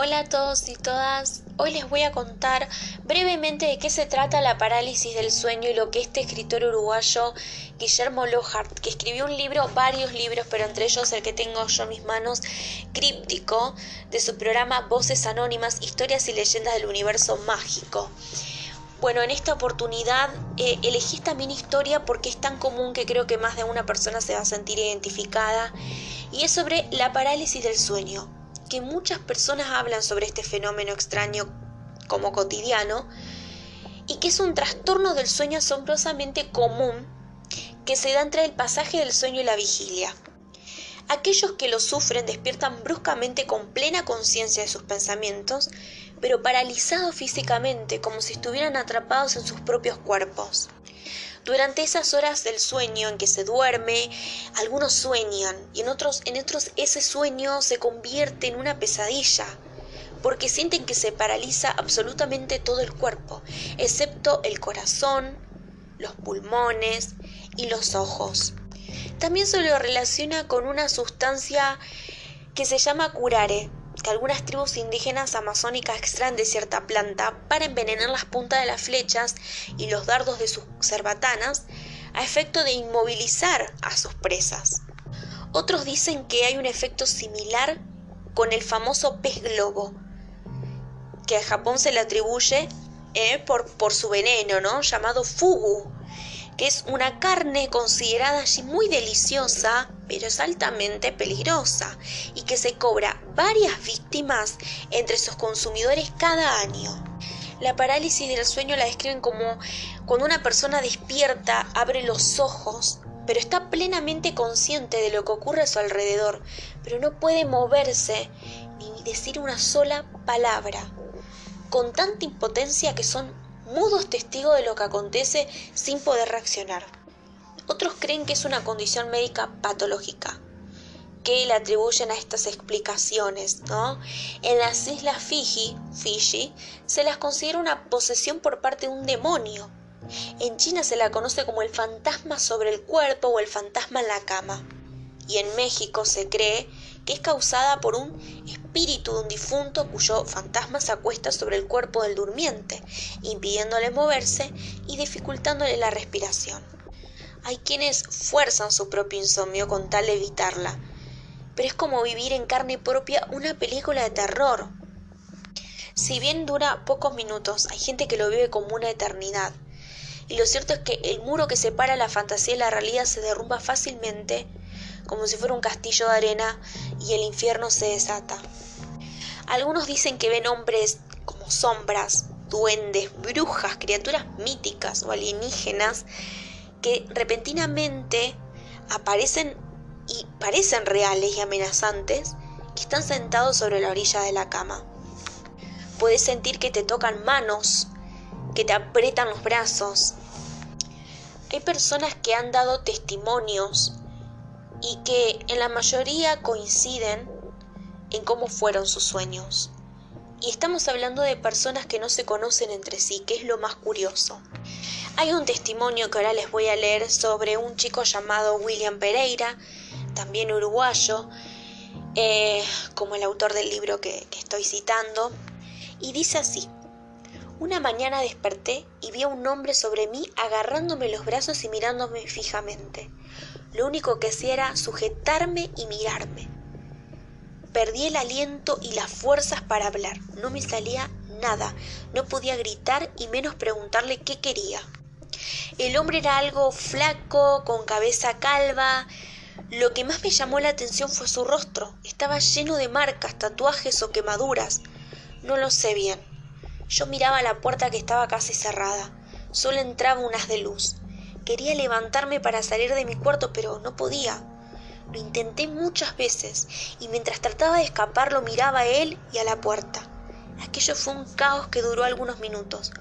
Hola a todos y todas. Hoy les voy a contar brevemente de qué se trata la parálisis del sueño y lo que este escritor uruguayo Guillermo Lohart, que escribió un libro, varios libros, pero entre ellos el que tengo yo en mis manos, críptico, de su programa Voces Anónimas, Historias y Leyendas del Universo Mágico. Bueno, en esta oportunidad eh, elegí esta mini historia porque es tan común que creo que más de una persona se va a sentir identificada y es sobre la parálisis del sueño que muchas personas hablan sobre este fenómeno extraño como cotidiano y que es un trastorno del sueño asombrosamente común que se da entre el pasaje del sueño y la vigilia. Aquellos que lo sufren despiertan bruscamente con plena conciencia de sus pensamientos, pero paralizados físicamente como si estuvieran atrapados en sus propios cuerpos. Durante esas horas del sueño en que se duerme, algunos sueñan y en otros, en otros ese sueño se convierte en una pesadilla, porque sienten que se paraliza absolutamente todo el cuerpo, excepto el corazón, los pulmones y los ojos. También se lo relaciona con una sustancia que se llama curare, que algunas tribus indígenas amazónicas extraen de cierta planta para envenenar las puntas de las flechas y los dardos de sus cerbatanas a efecto de inmovilizar a sus presas. Otros dicen que hay un efecto similar con el famoso pez globo, que a Japón se le atribuye eh, por, por su veneno, ¿no? llamado fugu, que es una carne considerada allí muy deliciosa, pero es altamente peligrosa, y que se cobra varias víctimas entre sus consumidores cada año. La parálisis del sueño la describen como cuando una persona despierta, abre los ojos, pero está plenamente consciente de lo que ocurre a su alrededor, pero no puede moverse ni decir una sola palabra, con tanta impotencia que son mudos testigos de lo que acontece sin poder reaccionar. Otros creen que es una condición médica patológica, que le atribuyen a estas explicaciones, ¿no? En las islas Fiji, Fiji, se las considera una posesión por parte de un demonio. En China se la conoce como el fantasma sobre el cuerpo o el fantasma en la cama. Y en México se cree que es causada por un espíritu de un difunto cuyo fantasma se acuesta sobre el cuerpo del durmiente, impidiéndole moverse y dificultándole la respiración. Hay quienes fuerzan su propio insomnio con tal de evitarla, pero es como vivir en carne propia una película de terror. Si bien dura pocos minutos, hay gente que lo vive como una eternidad. Y lo cierto es que el muro que separa la fantasía y la realidad se derrumba fácilmente como si fuera un castillo de arena y el infierno se desata. Algunos dicen que ven hombres como sombras, duendes, brujas, criaturas míticas o alienígenas que repentinamente aparecen y parecen reales y amenazantes que están sentados sobre la orilla de la cama. Puedes sentir que te tocan manos, que te aprietan los brazos. Hay personas que han dado testimonios y que en la mayoría coinciden en cómo fueron sus sueños. Y estamos hablando de personas que no se conocen entre sí, que es lo más curioso. Hay un testimonio que ahora les voy a leer sobre un chico llamado William Pereira, también uruguayo, eh, como el autor del libro que, que estoy citando, y dice así. Una mañana desperté y vi a un hombre sobre mí agarrándome los brazos y mirándome fijamente. Lo único que hacía era sujetarme y mirarme. Perdí el aliento y las fuerzas para hablar. No me salía nada. No podía gritar y menos preguntarle qué quería. El hombre era algo flaco, con cabeza calva. Lo que más me llamó la atención fue su rostro. Estaba lleno de marcas, tatuajes o quemaduras. No lo sé bien. Yo miraba la puerta que estaba casi cerrada. Solo entraba un haz de luz. Quería levantarme para salir de mi cuarto, pero no podía. Lo intenté muchas veces y mientras trataba de escapar lo miraba a él y a la puerta. Aquello fue un caos que duró algunos minutos.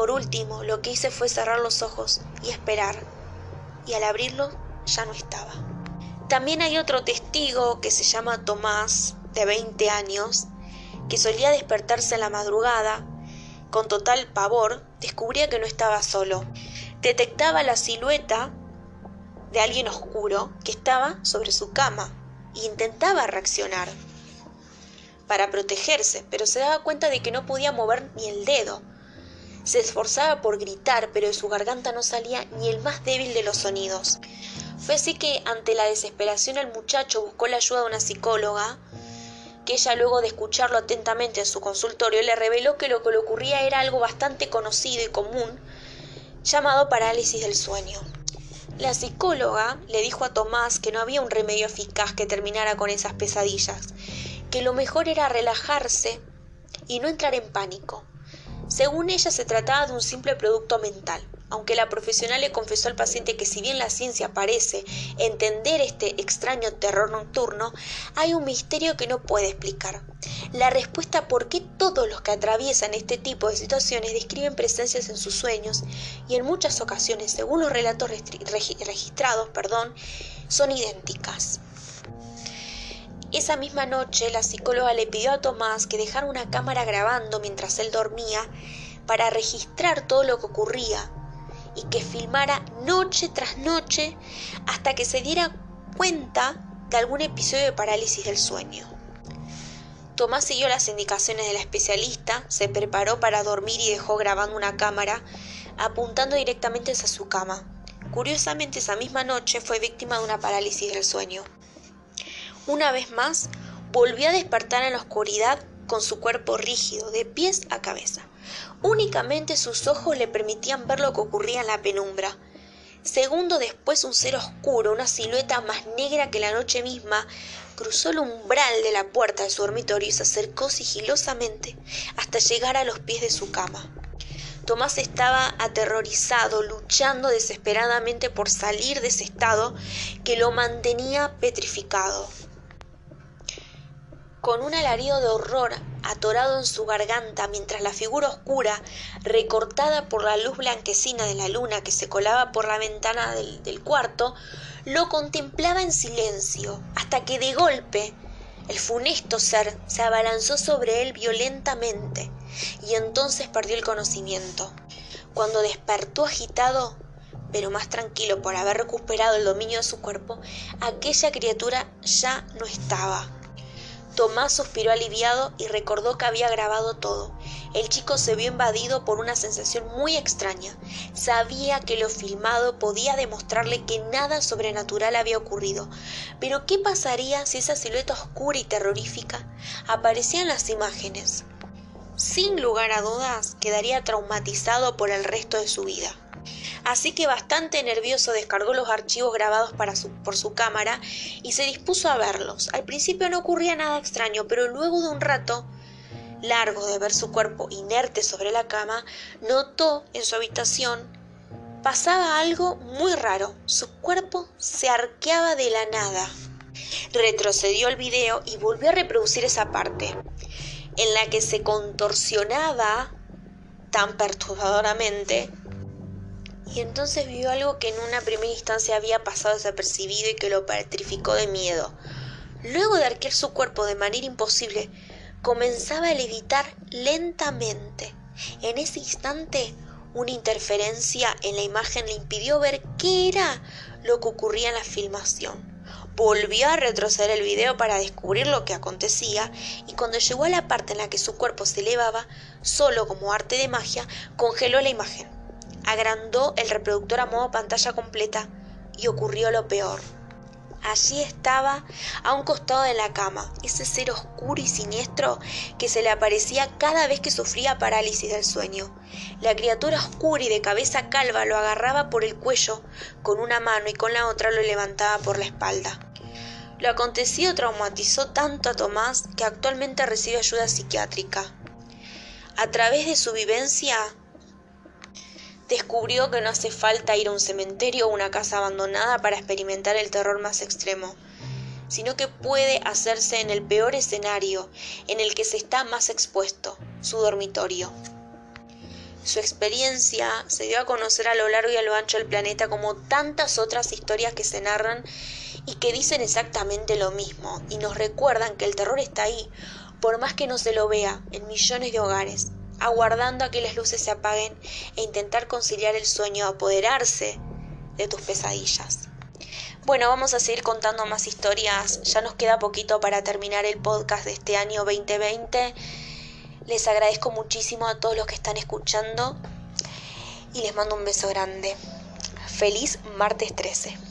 Por último, lo que hice fue cerrar los ojos y esperar. Y al abrirlos ya no estaba. También hay otro testigo que se llama Tomás, de 20 años, que solía despertarse en la madrugada. Con total pavor, descubría que no estaba solo detectaba la silueta de alguien oscuro que estaba sobre su cama e intentaba reaccionar. para protegerse, pero se daba cuenta de que no podía mover ni el dedo. Se esforzaba por gritar, pero de su garganta no salía ni el más débil de los sonidos. Fue así que, ante la desesperación, el muchacho buscó la ayuda de una psicóloga, que ella luego de escucharlo atentamente en su consultorio le reveló que lo que le ocurría era algo bastante conocido y común, llamado parálisis del sueño. La psicóloga le dijo a Tomás que no había un remedio eficaz que terminara con esas pesadillas, que lo mejor era relajarse y no entrar en pánico. Según ella se trataba de un simple producto mental, aunque la profesional le confesó al paciente que si bien la ciencia parece entender este extraño terror nocturno, hay un misterio que no puede explicar. La respuesta por qué todos los que atraviesan este tipo de situaciones describen presencias en sus sueños y en muchas ocasiones, según los relatos registrados, perdón, son idénticas. Esa misma noche la psicóloga le pidió a Tomás que dejara una cámara grabando mientras él dormía para registrar todo lo que ocurría y que filmara noche tras noche hasta que se diera cuenta de algún episodio de parálisis del sueño. Tomás siguió las indicaciones de la especialista, se preparó para dormir y dejó grabando una cámara apuntando directamente hacia su cama. Curiosamente esa misma noche fue víctima de una parálisis del sueño. Una vez más, volvió a despertar en la oscuridad con su cuerpo rígido, de pies a cabeza. Únicamente sus ojos le permitían ver lo que ocurría en la penumbra. Segundo después un ser oscuro, una silueta más negra que la noche misma, cruzó el umbral de la puerta de su dormitorio y se acercó sigilosamente hasta llegar a los pies de su cama. Tomás estaba aterrorizado, luchando desesperadamente por salir de ese estado que lo mantenía petrificado. Con un alarido de horror atorado en su garganta mientras la figura oscura, recortada por la luz blanquecina de la luna que se colaba por la ventana del, del cuarto, lo contemplaba en silencio, hasta que de golpe el funesto ser se abalanzó sobre él violentamente, y entonces perdió el conocimiento. Cuando despertó agitado, pero más tranquilo por haber recuperado el dominio de su cuerpo, aquella criatura ya no estaba Tomás suspiró aliviado y recordó que había grabado todo. El chico se vio invadido por una sensación muy extraña. Sabía que lo filmado podía demostrarle que nada sobrenatural había ocurrido. Pero ¿qué pasaría si esa silueta oscura y terrorífica aparecía en las imágenes? Sin lugar a dudas, quedaría traumatizado por el resto de su vida así que bastante nervioso descargó los archivos grabados por su cámara y se dispuso a verlos. Al principio no ocurría nada extraño, pero luego de un rato largo de ver su cuerpo inerte sobre la cama, notó en su habitación pasaba algo muy raro. Su cuerpo se arqueaba de la nada. Retrocedió el video y volvió a reproducir esa parte, en la que se contorsionaba tan perturbadoramente y entonces vio algo que en una primera instancia había pasado desapercibido y que lo petrificó de miedo. Luego de arquear su cuerpo de manera imposible, comenzaba a levitar lentamente. En ese instante, una interferencia en la imagen le impidió ver qué era lo que ocurría en la filmación. Volvió a retroceder el video para descubrir lo que acontecía y cuando llegó a la parte en la que su cuerpo se elevaba, solo como arte de magia, congeló la imagen agrandó el reproductor a modo pantalla completa y ocurrió lo peor. Allí estaba, a un costado de la cama, ese ser oscuro y siniestro que se le aparecía cada vez que sufría parálisis del sueño. La criatura oscura y de cabeza calva lo agarraba por el cuello con una mano y con la otra lo levantaba por la espalda. Lo acontecido traumatizó tanto a Tomás que actualmente recibe ayuda psiquiátrica. A través de su vivencia, descubrió que no hace falta ir a un cementerio o una casa abandonada para experimentar el terror más extremo, sino que puede hacerse en el peor escenario en el que se está más expuesto, su dormitorio. Su experiencia se dio a conocer a lo largo y a lo ancho del planeta como tantas otras historias que se narran y que dicen exactamente lo mismo y nos recuerdan que el terror está ahí, por más que no se lo vea en millones de hogares, aguardando a que las luces se apaguen e intentar conciliar el sueño, apoderarse de tus pesadillas. Bueno, vamos a seguir contando más historias. Ya nos queda poquito para terminar el podcast de este año 2020. Les agradezco muchísimo a todos los que están escuchando y les mando un beso grande. Feliz martes 13.